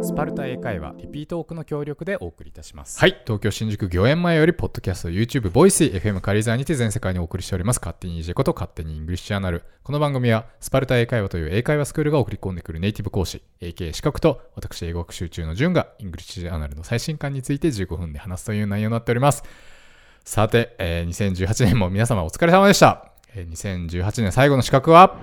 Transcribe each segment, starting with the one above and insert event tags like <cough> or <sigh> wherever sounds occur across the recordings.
スパルタ英会話リピートオークの協力でお送りいたします。はい東京新宿御苑前よりポッドキャスト YouTube ボイス FM カリザーにて全世界にお送りしております。勝手に EJ こと勝手にイングリッシュチャンネル。この番組はスパルタ英会話という英会話スクールが送り込んでくるネイティブ講師 AK 資格と私英語学習中の順がイングリッシュチャンネルの最新刊について15分で話すという内容になっております。さて、えー2018年も皆様お疲れ様でした、えー2018年最後の資格は？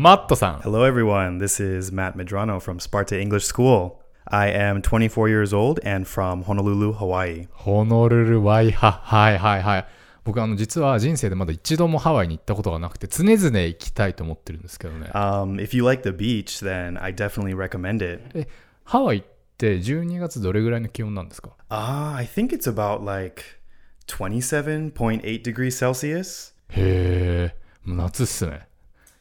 マットさん Hello, everyone. This is Matt Medrano from Sparta English School. I am 24 years old and from Honolulu, Hawaii. ホノルルワイハ。はいはいはい。僕あの実は人生でまだ一度もハワイに行ったことがなくて常々行きたいと思ってるんですけどね。Um, if you like the beach, then I definitely recommend it. え、ハワイって12月どれぐらいの気温なんですか Ah, I think it's about like 27.8 degrees Celsius. へえ、もう夏っすね。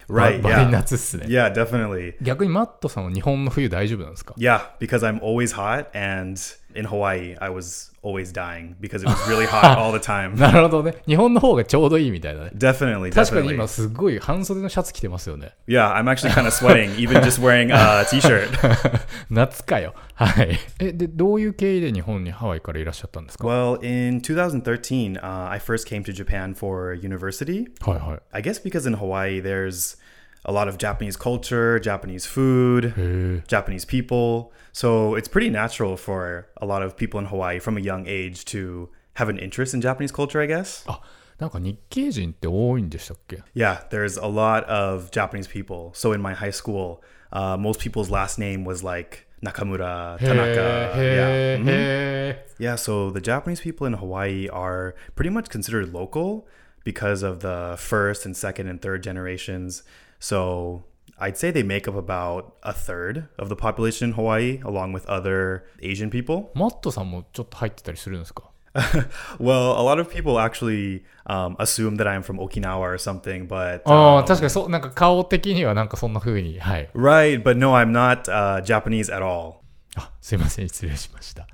Right, yeah. 夏っすね。Yeah, definitely. 逆にマットさんは日本の冬大丈夫なんですか Yeah, because I'm always hot and in Hawaii, I was always dying because it was really hot all the time. <laughs> なるほどね。日本の方がちょうどいいみたいだね。 Definitely, 確かに definitely. 今すごい半袖のシャツ着てますよね。 Yeah, I'm actually kind of sweating, even just wearing a <laughs> t-shirt. <laughs> 夏かよ。はい。え、で、どういう経緯で日本にハワイからいらっしゃったんですか Well, in 2013, uh, I first came to Japan for university. はいはい。 I guess because in Hawaii, there's a lot of Japanese culture, Japanese food, へえ。 Japanese people. So it's pretty natural for a lot of people in Hawaii from a young age to have an interest in Japanese culture, I guess. あ、なんか日系人って多いんでしたっけ Yeah, there's a lot of Japanese people. So in my high school, uh, most people's last name was like Nakamura, へ Tanaka. え Yeah. Mhm. へ Yeah, so the Japanese people in Hawaii are pretty much considered local because of the first and second and third generations. So I'd say they make up about a third of the population in Hawaii, along with other Asian people. マットさんもちょっと入ってたりするんですか <laughs> well, a lot of people actually um, assume that I'm from Okinawa or something, but ああ、 um, 確かにそう、なんか顔的にはなんかそんな風に、はい。 right, but no, I'm not uh, Japanese at all. <laughs> あ、すいません、失礼しました。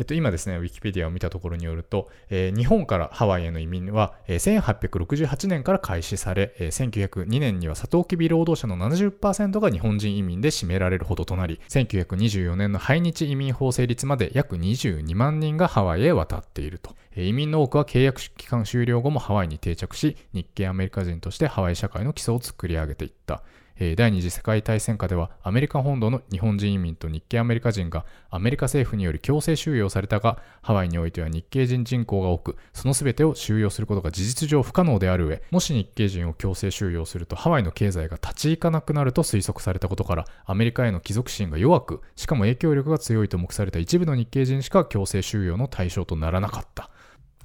えっと、今ですね、ウィキペディアを見たところによると、えー日本からハワイへの移民は、えー1868年から開始され、えー1902年にはサトウキビ労働者の70%が日本人移民で占められるほどとなり、1924年の排日移民法成立まで約22万人がハワイへ渡っていると。移民の多くは契約期間終了後もハワイに定着し、日系アメリカ人としてハワイ社会の基礎を作り上げていった。え第二次世界大戦下ではアメリカ本土の日本人移民と日系アメリカ人がアメリカ政府により強制収容されたがハワイにおいては日系人人口が多くその全てを収容することが事実上不可能である上もし日系人を強制収容するとハワイの経済が立ち行かなくなると推測されたことからアメリカへの帰属心が弱くしかも影響力が強いと目された一部の日系人しか強制収容の対象とならなかった。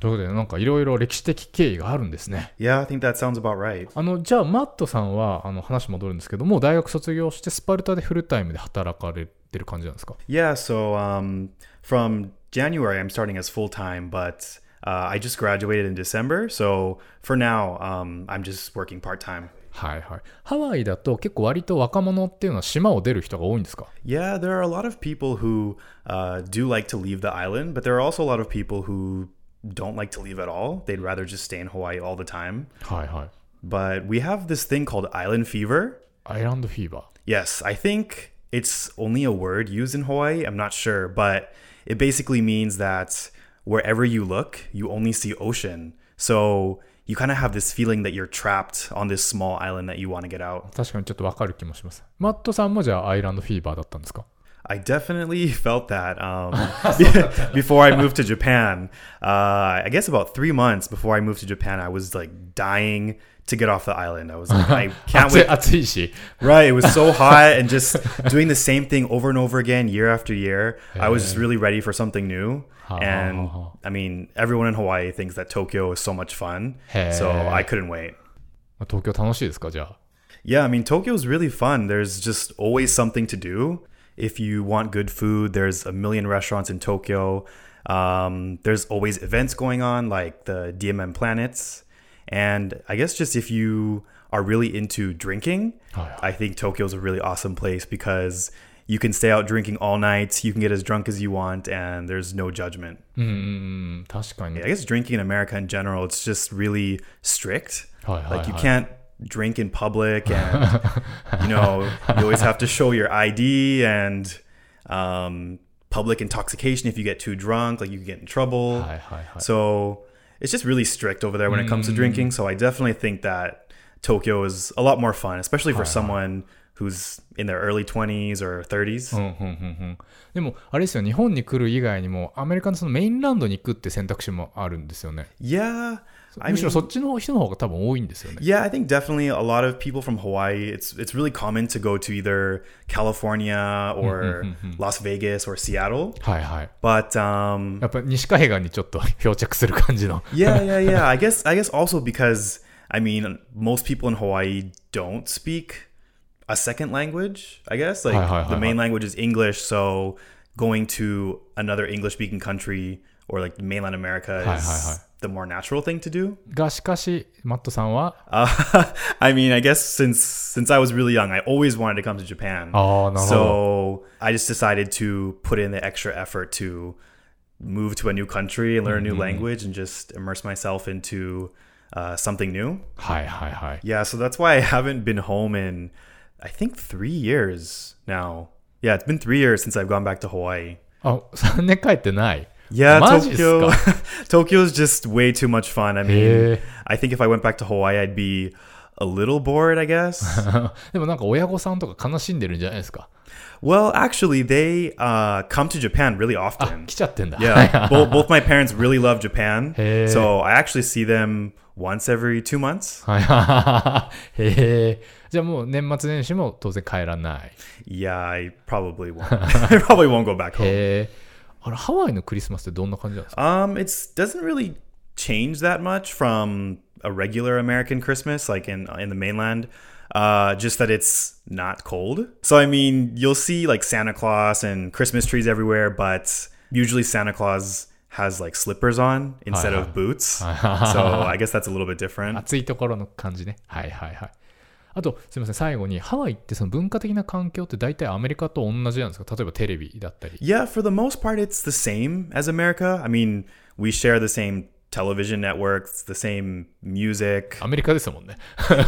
ということでなんかいろいろ歴史的経緯があるんですね Yeah, I think that sounds about right. あのじゃあマットさんはあの話戻るんですけどもう大学卒業してスパルタでフルタイムで働かれてる感じなんですか Yeah, so um, from January, I'm starting as full time, but uh, I just graduated in December. So for now, um, I'm just working part time. はいはいハワイだと結構割と若者っていうのは島を出る人が多いんですか Yeah, there are a lot of people who uh, do like to leave the island, but there are also a lot of people who don't like to leave at all. They'd rather just stay in Hawaii all the time. Hi, hi. But we have this thing called island fever. Island fever. Yes, I think it's only a word used in Hawaii. I'm not sure, but it basically means that wherever you look, you only see ocean. So you kind of have this feeling that you're trapped on this small island that you want to get out. 確かにちょっとわかる気もします。マットさんもじゃあアイランドフィーバーだったんですか I definitely <laughs> felt that um, <laughs> <laughs> before I moved to Japan. Uh, I guess about three months before I moved to Japan, I was like dying to get off the island. I was like, I can't 暑い wait. 暑いし Right. It was so hot and just doing the same thing over and over again year after year. I was just really ready for something new. And I mean, everyone in Hawaii thinks that Tokyo is so much fun. So I couldn't wait. 東京楽しいですかじゃあ Yeah, I mean, Tokyo is really fun. There's just always something to do. If you want good food, there's a million restaurants in Tokyo. Um, there's always events going on, like the DMM Planets. And I guess just if you are really into drinking, oh, yeah. I think Tokyo's a really awesome place because you can stay out drinking all night, you can get as drunk as you want, and there's no judgment. Mm, I guess drinking in America in general, it's just really strict. Oh, yeah, like you yeah, can't drink in public <laughs> and you know you always have to show your id and um, public intoxication if you get too drunk like you get in trouble hi, hi, hi. so it's just really strict over there when mm. it comes to mm. drinking so i definitely think that tokyo is a lot more fun especially for someone who's in their early 20s or 30s. うんうんうんうんでもあれですよ日本に来る以外にもアメリカのそのメインランドに行くって選択肢もあるんですよね Yeah. I むしろ mean, そっちの人の方が多分多いんですよね yeah, I think definitely a lot of people from Hawaii, it's it's really common to go to either California or Las Vegas or Seattle. はいはい But um やっぱ西海岸にちょっと漂着する感じの yeah, yeah, yeah. <laughs> I guess I guess also because I mean most people in Hawaii don't speak a second language. I guess like Hi, hi, the hi, main hi. language is English, so going to another English speaking country or like mainland America is Hi, hi, hi. the more natural thing to do. がしかしマットさんは Uh, <laughs> I mean, I guess since since I was really young, I always wanted to come to Japan. ああなるほど So I just decided to put in the extra effort to move to a new country and learn a new language and just immerse myself into uh, something new. はいはいはい Yeah, so that's why I haven't been home in I think three years now. Yeah, it's been three years since I've gone back to Hawaii. あ3年帰ってない Yeah, マジっす Tokyo. か Tokyo's just way too much fun. I mean, へえ I think if I went back to Hawaii, I'd be a little bored, I guess. <laughs> でもなんか親御さんとか悲しんでるんじゃないですか well, actually, they uh, come to Japan really あ often. 来ちゃってんだ Yeah, <laughs> both, both my parents really love Japan. Hey. So I actually see them once every two months. <laughs> はいはいはいへえじゃあもう年末年始も当然帰らない Yeah, I probably won't. <laughs> <laughs> I probably won't go back home. へえあれハワイのクリスマスってどんな感じなんですか Um, it doesn't really change that much from a regular American Christmas, like in in the mainland. Uh, just that it's not cold. So I mean, you'll see like Santa Claus and Christmas trees everywhere, but usually Santa Claus has like slippers on instead Hi, of <laughs> boots. so <laughs> hi. I guess that's a little bit different. 暑いところの感じねはいはいはいあとすみません最後にハワイってその文化的な環境って大体アメリカと同じなんですか例えばテレビだったり Yeah, for the most part, it's the same as America. I mean, we share the same television networks, the same music. アメリカですもんね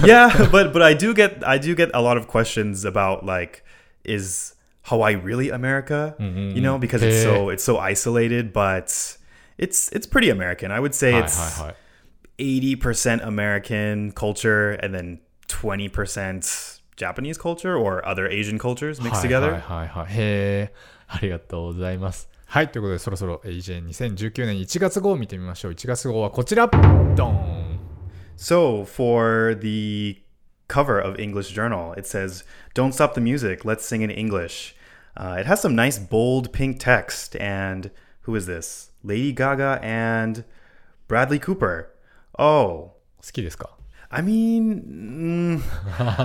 yeah, <laughs> but but I do get I do get a lot of questions about like is Hawaii really America? You know, because it's so it's so isolated, but it's it's pretty American. I would say hi, it's eighty percent American culture and then twenty percent Japanese culture or other Asian cultures mixed together. はいはいはい、へえ、ありがとうございます。はい、ということでそろそろ EJ2019 年1月号を見てみましょう。1月号はこちら。ドン。So for the cover of English Journal, it says, "Don't stop the music. Let's sing in English." Uh, it has some nice bold pink text and who is this? Lady Gaga and Bradley Cooper. Oh, 好きですか I mean, mm,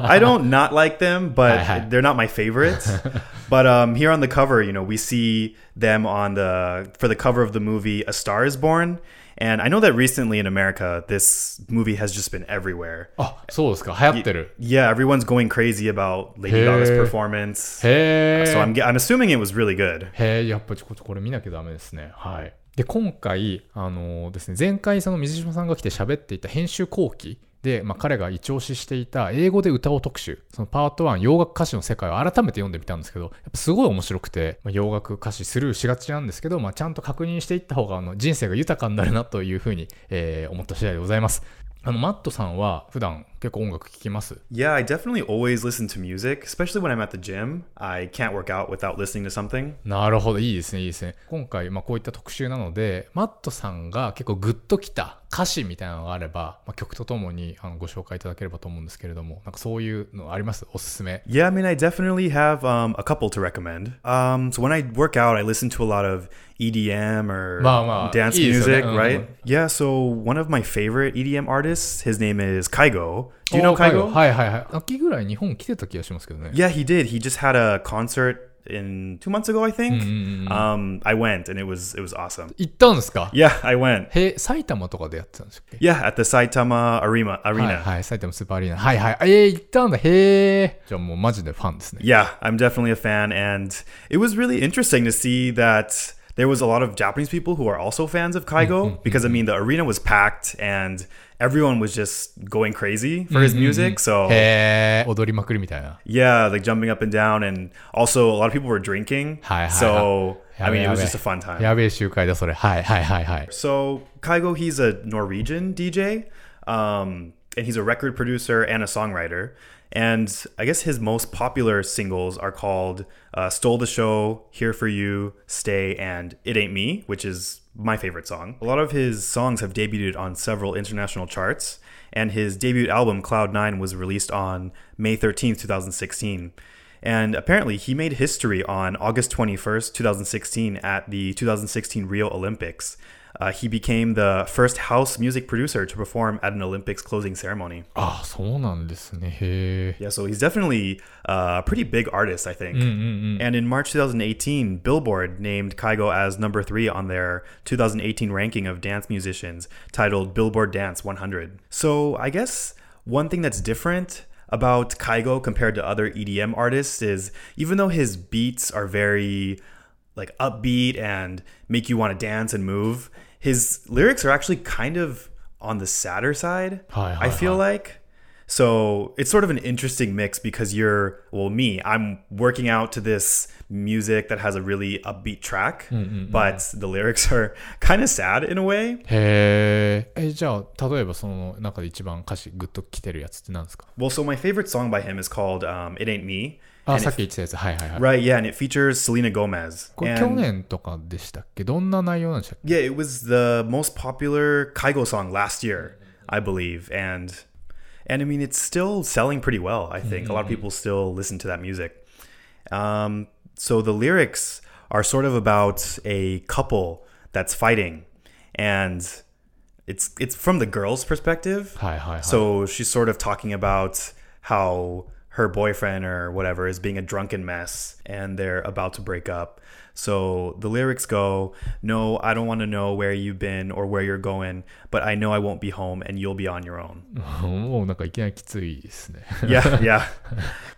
I don't not like them, but Hi, hi. they're not my favorite. <laughs> but um, here on the cover, you know, we see them on the for the cover of the movie A Star Is Born, and I know that recently in America, this movie has just been everywhere. あそうですか流行ってる Yeah, everyone's going crazy about Lady Hey. Gaga's performance. へえ So I'm I'm assuming it was really good. へえ、やっぱちょっとこれ見なきゃダメですね。はい。で、今回、あのですね、前回その水島さんが来て喋っていた編集後期 で、まあ、彼が一押ししていた英語で歌を特集、そのパート1、洋楽歌詞の世界を改めて読んでみたんですけど、やっぱすごい面白くて、まあ、洋楽歌詞スルーしがちなんですけど、まあ、ちゃんと確認していった方があの人生が豊かになるなというふうに、えー思った次第でございます。あの、マットさんは普段結構音楽聴きます Yeah, I definitely always listen to music, especially when I'm at the gym. I can't work out without listening to something. なるほど、いいですね、いいですね。今回、まあ、こういった特集なので、マットさんが結構グッときた歌詞みたいなのがあれば、まあ、曲とともにあのご紹介いただければと思うんですけれども、なんかそういうのありますおすすめ。Yeah, I mean, I definitely have um, a couple to recommend. Um, so when I work out, I listen to a lot of EDM or Ma- ma- dance いいですよね。music, うん。right? Yeah, so one of my favorite EDM artists, his name is Kaigo. Do you know Kygo? Kygo? はいはいはい。秋ぐらい日本来てた気がしますけどね。Yeah, he did. He just had a concert in two months ago, I think. Mm, mm, mm, um, I went and it was it was awesome. 行ったんですか Yeah, I went. へ、埼玉とかでやってたんですっけ Yeah, at the Saitama Arena. はい ah, I'm definitely a fan, and it was really interesting to see that there was a lot of Japanese people who are also fans of Kygo mm-hmm. because I mean the arena was packed and everyone was just going crazy for mm-hmm. his music. So yeah, like jumping up and down and also a lot of people were drinking. So I mean it was just a fun time. So Kygo he's a Norwegian DJ. Um, and he's a record producer and a songwriter. And I guess his most popular singles are called uh, "Stole the Show," "Here for You," "Stay," and "It Ain't Me," which is my favorite song. A lot of his songs have debuted on several international charts, and his debut album "Cloud Nine, was released on May 13th, 2016. And apparently, he made history on August 21st, 2016, at the 2016 Rio Olympics. Uh, he became the first house music producer to perform at an Olympics closing ceremony. Ah, eh, eh. Yeah, so he's definitely uh, a pretty big artist, I think. Mm, mm, mm. And in March 2018, Billboard named Kygo as number three on their 2018 ranking of dance musicians titled Billboard Dance 100. So I guess one thing that's different about Kygo compared to other EDM artists is even though his beats are very like upbeat and make you want to dance and move, his lyrics are actually kind of on the sadder side. Hi, hi, I feel hi. like. So it's sort of an interesting mix because you're, well, me, I'm working out to this music that has a really upbeat track, but the lyrics are <laughs> kind of sad in a way. へえ。え、じゃあ、例えばその中で一番歌詞グッときてるやつって何ですか Well, so my favorite song by him is called um, It Ain't Me. あ、さっき言ってたやつ。はいはいはい。Right, yeah, and it features Selena Gomez. これ去年とかでしたっけどんな内容なんでしたっけ Yeah, it was the most popular Kygo song last year, I believe. And, and I mean, it's still selling pretty well, I think. A lot of mm-hmm. people still listen to that music. Um, so the lyrics are sort of about a couple that's fighting. And it's, it's from the girl's perspective. So she's sort of talking about how her boyfriend or whatever is being a drunken mess and they're about to break up. So the lyrics go, No, I don't want to know where you've been or where you're going, but I know I won't be home and you'll be on your own. <laughs> Oh, yeah, <laughs> yeah.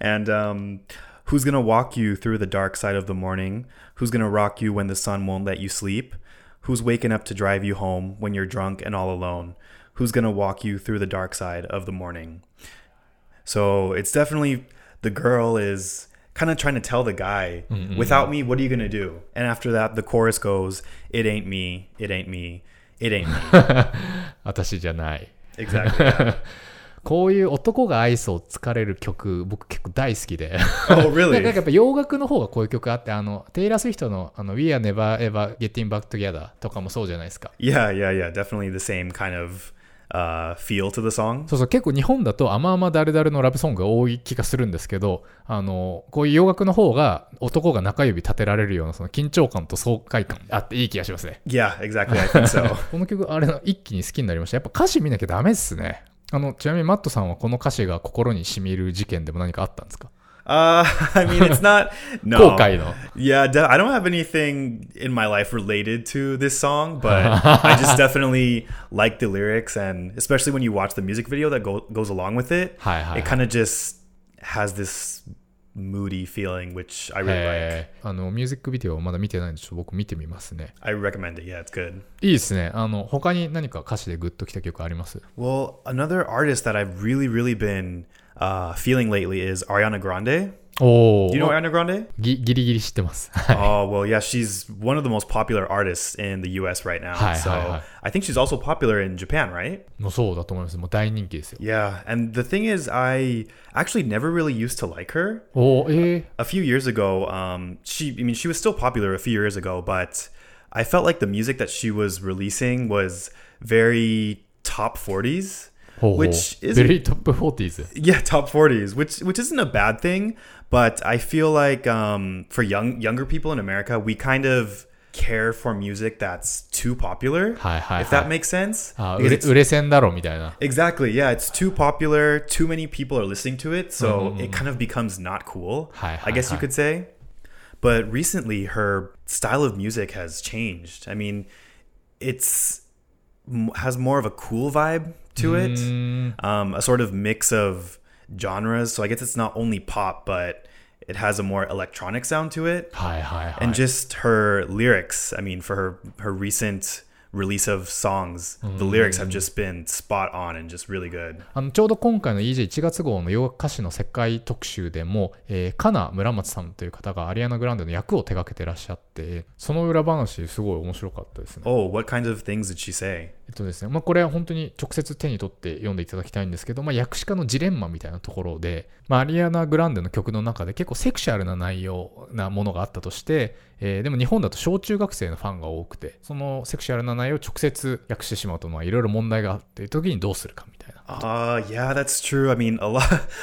And um, who's going to walk you through the dark side of the morning? Who's going to rock you when the sun won't let you sleep? Who's waking up to drive you home when you're drunk and all alone? Who's going to walk you through the dark side of the morning? So it's definitely the girl is kind of trying to tell the guy, without me, what are you going to do? And after that, the chorus goes, It ain't me, it ain't me, it ain't me. <laughs> 私じゃない。 exactly. yeah. <laughs> こういう男が愛想を疲れる曲、僕結構大好きで。 Oh, なんか really? <laughs> やっぱ洋楽の方がこういう曲あって、あの、テイラー・スウィフトのあの We are never ever getting back together とかもそうじゃないですか。 Yeah, yeah, yeah. Definitely the same kind of uh, feel to the song. そうそう、結構日本だと甘々誰々のラブソングが多い気がするんですけど、あの、こういう洋楽の方が男が中指立てられるようなその緊張感と爽快感あっていい気がしますね。Yeah, exactly. I think so. <laughs> この曲、あれ、一気に好きになりました。やっぱ歌詞見なきゃダメっすね。あの、ちなみにマットさんはこの歌詞が心に染みる事件でも何かあったんですか？Uh, <laughs> I mean, it's not. <laughs> no. Yeah, de- I don't have anything in my life related to this song, but <laughs> I just definitely like the lyrics, and especially when you watch the music video that go- goes along with it, it kind of just has this moody feeling, which I really like. えーあの、ミュージックビデオまだ見てないんで、ちょっと僕見てみますね。I recommend it. Yeah, it's good. いいですね。あの、他に何か歌詞でグッときた曲あります Well, another artist that I've really, really been uh, feeling lately is Ariana Grande. お Do you know お Ariana Grande? ぎギリギリ知ってます。はい <laughs> oh well, yeah, she's one of the most popular artists in the U.S. right now. Hi, so hi, hi. I think she's also popular in Japan, right? もうそうだと思います。もう大人気ですよ。 Yeah, and the thing is, I actually never really used to like her. おーえー A few years ago, um, she, I mean, she was still popular a few years ago, but I felt like the music that she was releasing was very top 40s. ほうほう Which is ベリートップ 40s。 Yeah, top 40s, which which isn't a bad thing, but I feel like um, for young younger people in America, we kind of care for music that's too popular. はいはいはい If that makes sense. あ Because 売れ it's- 売れ線だろみたいな。 Exactly. Yeah, it's too popular. Too many people are listening to it, so it kind of becomes not cool. Hi, I hi, guess you hi. could say. But recently, her style of music has changed. I mean, it's m- has more of a cool vibe to mm. it, um, a sort of mix of genres. So I guess it's not only pop, but it has a more electronic sound to it. Hi, hi, hi. And just her lyrics. I mean, for her her recent release of songs the lyrics have just been spot on and just really good. あのちょうど今回の EJ1 月号の洋楽歌手の世界特集でも、えー、カナ村松さんという方がアリアナ・グランデの役を手掛けてらっしゃって、その裏話すごい面白かったですね。oh what kinds of things did she say? えっとですね、まあ、これは本当に直接手に取って読んでいただきたいんですけど、まあ、訳詞家のジレンマみたいなところで、まあ、アリアナ・グランデの曲の中で結構セクシャルな内容なものがあったとして、えーでも日本だと小中学生のファンが多くて、そのセクシャルな内容を直接訳してしまうと、まあいろいろ問題があっていう時にどうするかみたいな。uh yeah that's true i mean a lot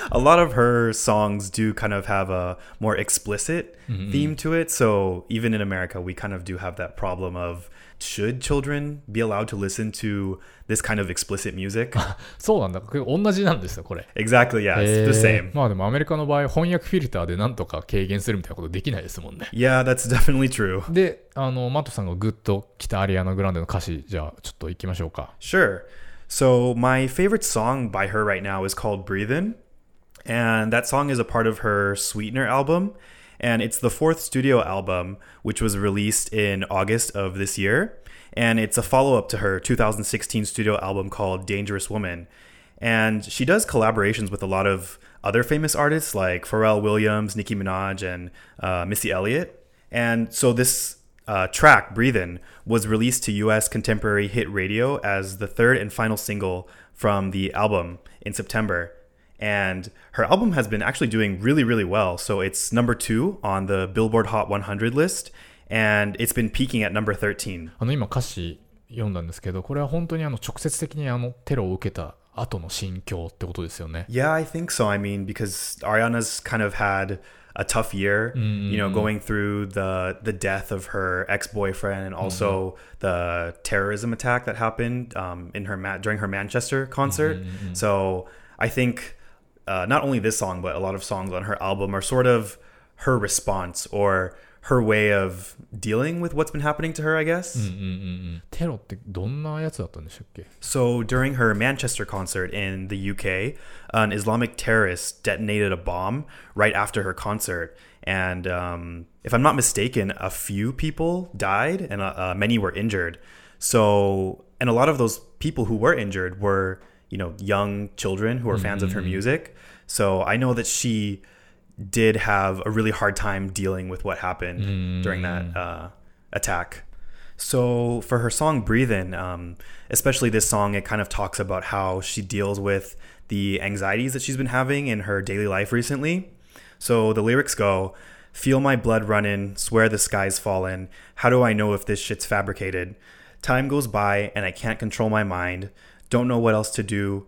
a lot of her songs do kind of have a more explicit theme to it so even in america we kind of do have that problem of should children be allowed to listen to this kind of explicit music そうなんだ。同じなんですよ、これ。exactly yeah it's the え same ーまあでもアメリカの場合、翻訳フィルターでなんとか軽減するみたいなことできないですもんね。yeah that's definitely true で、あの、マットさんがグッと来たアリアナ・グランデの歌詞、じゃあちょっと行きましょうか。Sure. So my favorite song by her right now is called Breathin'. And that song is a part of her Sweetener album. And it's the fourth studio album, which was released in August of this year. And it's a follow up to her 2016 studio album called Dangerous Woman. And she does collaborations with a lot of other famous artists like Pharrell Williams, Nicki Minaj, and uh, Missy Elliott. And so this uh, track, Breathin', was released to US contemporary hit radio as the third and final single from the album in September And her album has been actually doing really, really well. So it's number two on the Billboard Hot 100 list, and it's been peaking at number 13. あの今歌詞読んだんですけど、これは本当にあの直接的にあのテロを受けた後の心境ってことですよね。 Yeah, I think so. I mean, because Ariana's kind of had a tough year, you know, going through the the death of her ex boyfriend and also the terrorism attack that happened um, in her ma- during her Manchester concert. So I think uh, not only this song, but a lot of songs on her album are sort of her response or her way of dealing with what's been happening to her, I guess. Mm, mm, mm, so during her Manchester concert in the UK, an Islamic terrorist detonated a bomb right after her concert. And um, if I'm not mistaken, a few people died and uh, many were injured. So, and a lot of those people who were injured were you know, young children who were fans of her music. So I know that she did have a really hard time dealing with what happened during that uh, attack. So for her song "Breathin'," um, especially this song, it kind of talks about how she deals with the anxieties that she's been having in her daily life recently. So the lyrics go, "Feel my blood running, swear the sky's fallen. How do I know if this shit's fabricated? Time goes by and I can't control my mind. Don't know what else to do,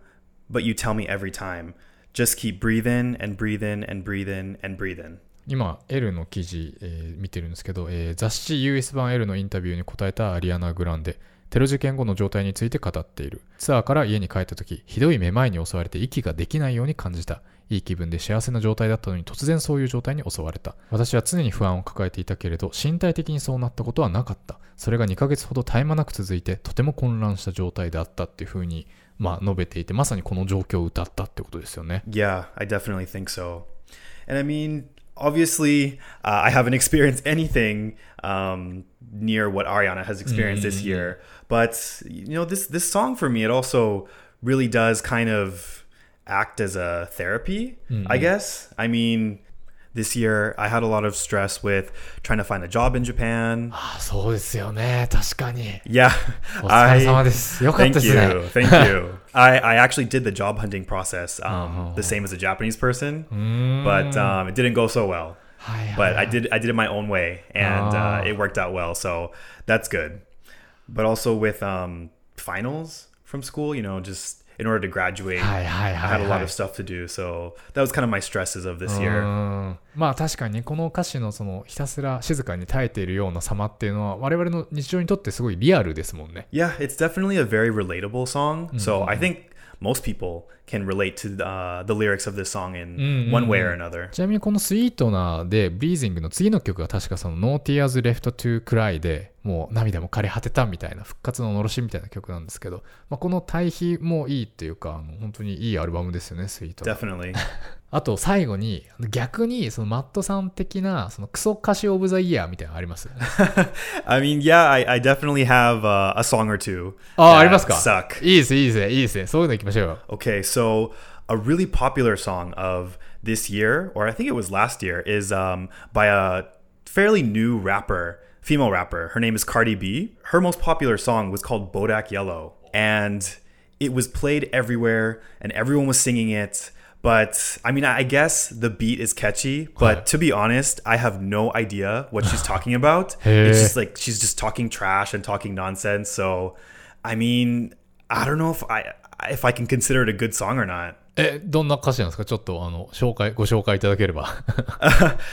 but you tell me every time. Just keep breathing and breathing and breathing and breathing." 今 L の記事、えー見てるんですけど、えー雑誌 US 版 L のインタビューに答えたアリアナ・グランデテロ事件後の状態について語っているツアーから家に帰った時ひどいめまいに襲われて息ができないように感じたいい気分で幸せな状態だったのに突然そういう状態に襲われた私は常に不安を抱えていたけれど身体的にそうなったことはなかったそれが2ヶ月ほど絶え間なく続いてとても混乱した状態であったっていうふうにまあ述べていてまさにこの状況を歌ったってことですよね Yeah, I definitely think so. And I mean, obviously, uh, I haven't experienced anything um, near what Ariana has experienced this year. But you know, this this song for me, it also really does kind of act as a therapy, mm-hmm. I guess. I mean, this year I had a lot of stress with trying to find a job in Japan. So Yeah. I, thank you. Thank <laughs> you. I, I actually did the job hunting process um, oh. the same as a Japanese person, mm. but um, it didn't go so well. But I did I did it my own way and oh. uh, ah. it worked out well, so that's good. But also with um, finals from school, you know, just in order to graduate, はいはい I はい had a は lot い of stuff to do. So that was kind of my stresses of this う year. んまあ確かにねこの歌詞のそのひたすら静かに耐えているような様っていうのは我々の日常にとってすごいリアルですもんね Yeah, it's definitely a very relatable song. So I think most people can relate to uh, the lyrics of this song in one way or another. ちなみにこのスイートなで、ブリーズングの次の曲が確かその No Tears Left to Cry で、もう涙も枯れ果てたみたいな、復活ののろしみたいな曲なんですけど、まあ、この対比もいいっていうか、あの本当にいいアルバムですよね、スイートな。Definitely. <laughs> あと最後に、逆にそのマットさん的な、そのクソ歌詞オブザイヤーみたいなのあります <laughs> I mean, yeah, I, I definitely have uh, a song or two. ああ、 that ありますか Suck. いいです、いいですね、いいですね。そういうの行きましょうよ。 Okay, so a really popular song of this year, or I think it was last year, is um, by a fairly new rapper, female rapper. Her name is Cardi B. Her most popular song was called Bodak Yellow, and it was played everywhere, and everyone was singing it. But I mean, I guess the beat is catchy, but to be honest, I have no idea what she's talking <sighs> about. It's just like she's just talking trash and talking nonsense. So, I mean, I don't know if I if I can consider it a good song or not. <laughs> え、どんな歌詞なんですかちょっと、あの、紹介、ご紹介いただければ。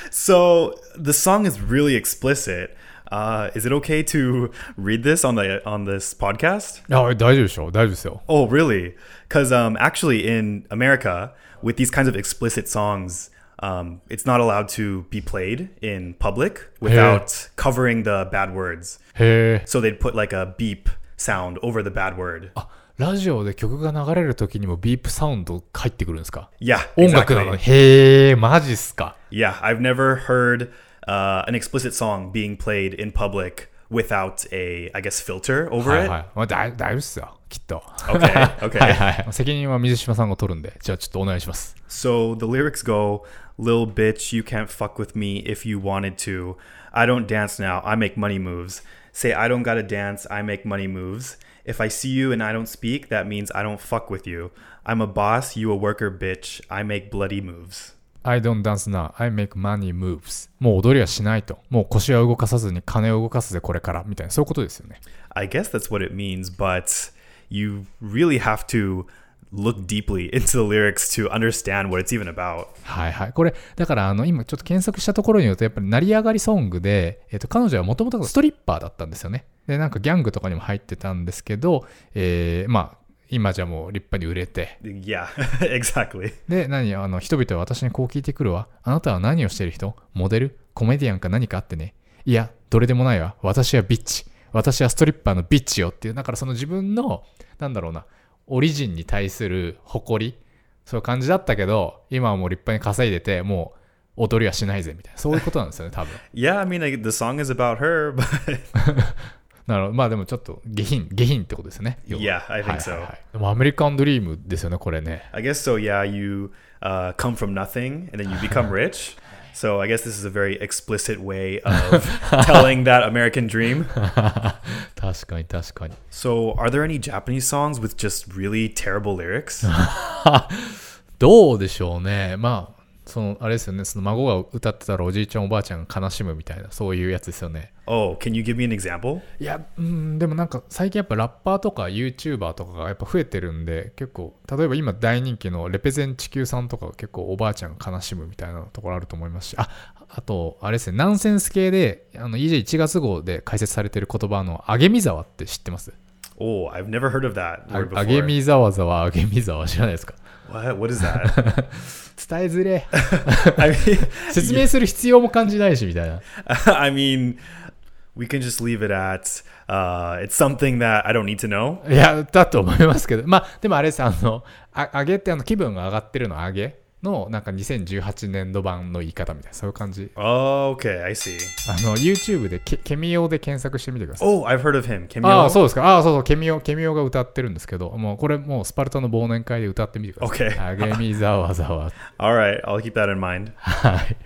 So <laughs> the song is really explicit. Uh, is it okay to read this on the on this podcast? いや、大丈夫でしょ大丈夫ですよ。 Oh, really? Because um, actually, in America, with these kinds of explicit songs, um, it's not allowed to be played in public without covering the bad words. へえ。 So they'd put like a beep sound over the bad word. あ、ラジオで曲が流れる時にもビープサウンド入ってくるんですか Yeah, 音楽なの exactly. に。へえ、マジっすか。 Yeah, I've never heard uh, an explicit song being played in public without a, I guess, filter over はい it. はい。まあ、だ大丈夫っすよ。きっと。 Okay, okay. <laughs> はいはい。責任は水島さんが取るんで、じゃあちょっとお願いします。 So the lyrics go, Lil bitch, you can't fuck with me if you wanted to. I don't dance now, I make money moves. Say I don't gotta dance, I make money moves. If I see you and I don't speak, that means I don't fuck with you. I'm a boss, you a worker, bitch. I make bloody moves. I don't dance now, I make money moves. もう踊りはしないと。もう腰は動かさずに金を動かすぜ、これから。みたいな、そういうことですよね。I guess that's what it means, but you really have to look deeply <laughs> into the lyrics to understand what it's even about. はいはい。これ、だからあの、今ちょっと検索したところによると、やっぱり成り上がりソングで、えっと、彼女はもともとストリッパーだったんですよね。で、なんかギャングとかにも入ってたんですけど、えー、まあ、今じゃもう立派に売れて、Yeah, <laughs> exactly. で、何あの、人々は私にこう聞いてくるわ。あなたは何をしてる人？モデル？コメディアンか何かあってね。いや、どれでもないわ。私はビッチ。私はストリッパーのビッチよっていう、だからその自分の、なんだろうな、オリジンに対する誇り、そういう感じだったけど、今はもう立派に稼いでて、もう踊りはしないぜみたいな、そういうことなんですよね、多分。<laughs> Yeah, I mean, like, the song is about her, but <laughs> なるほど。まあでもちょっと下品、下品ってことですよね。Yeah, I think はい so. はいはいでもアメリカンドリームですよね、これね。I guess so. Yeah, you uh, come from nothing and then you become rich. So I guess this is a very explicit way of telling that American dream. 確かに確かに。So, are there any Japanese songs with just really terrible lyrics? どうでしょうね。まあ、その、あれですよね、その孫が歌ってたらおじいちゃんおばあちゃんが悲しむみたいな、そういうやつですよね。Oh, can you give me an example? いや、うん、でもなんか最近やっぱラッパーとか YouTuber とかがやっぱ増えてるんで、結構、例えば今大人気のレペゼン地球さんとかが結構おばあちゃんが悲しむみたいなところあると思いますし、あ、あと、あれですね、ナンセンス系で、あの、EJ1 月号で解説されてる言葉の、あげみざわって知ってます？Oh, I've never heard of that あ word あげ before. みざわざわあげみざわ知らないですか？What? What is that? <laughs> 伝えづれ。<laughs> I mean, <laughs> 説明する必要も感じないし、みたいな。I mean, we can just leave it at uh, it's something that I don't need to know. いや、だと思いますけど。まあ、でもあれです、あの、あ上げってあの気分が上がってるの上げの、なんか2018年度版の言い方みたいな、そういう感じ。Oh, okay, I see. あの、YouTube でケケミオで検索してみてください。Oh, I've heard of him. Kim ああ、Yo? そうですか。ああ、そうそう、ケミオ、ケミオが歌ってるんですけど、もうこれもうスパルタの忘年会で歌ってみてください。Okay. <laughs> <laughs> あげみざわざわ。All right, I'll keep that in mind. <laughs> はい。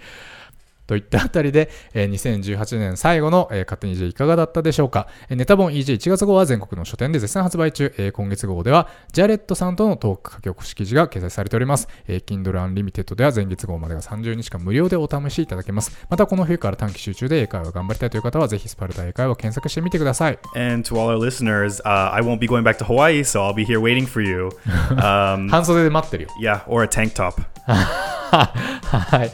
といったあたりで、えー2018年最後の、えー勝手に EJ いかがだったでしょうか、えーネタ本 EJ1 月号は全国の書店で絶賛発売中、えー今月号ではジャレットさんとのトーク書き起こし記事が掲載されております、えー Kindle Unlimited では前月号までが30日間無料でお試しいただけますまたこの冬から短期集中で英会話を頑張りたいという方はぜひスパルタ英会話を検索してみてください And to all our listeners, uh, I won't be going back to Hawaii, so I'll be here waiting for you. <laughs> Um, <laughs> 半袖で待ってるよ yeah, or a tank top. <laughs> はい。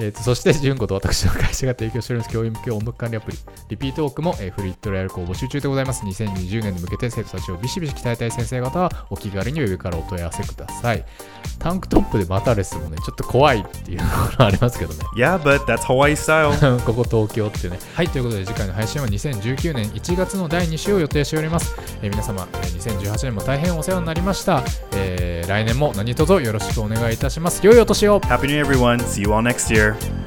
えーとそして、純子と私の会社が提供しております教員向け音読管理アプリ、リピートオークも、えーフリートライアル校募集中でございます。2020年に向けて生徒たちをビシビシ鍛えたい先生方は、お気軽にウェブからお問い合わせください。タンクトップでまたレスもね、ちょっと怖いっていうところありますけどね。<laughs> Yeah, but that's Hawaii style. <laughs> ここ東京ってね。はい、ということで次回の配信は2019年1月の第2週を予定しております。えー皆様、えー2018年も大変お世話になりました。えー来年も何卒よろしくお願いいたします。良いお年を Happy New Year, everyone. See you all next year. later.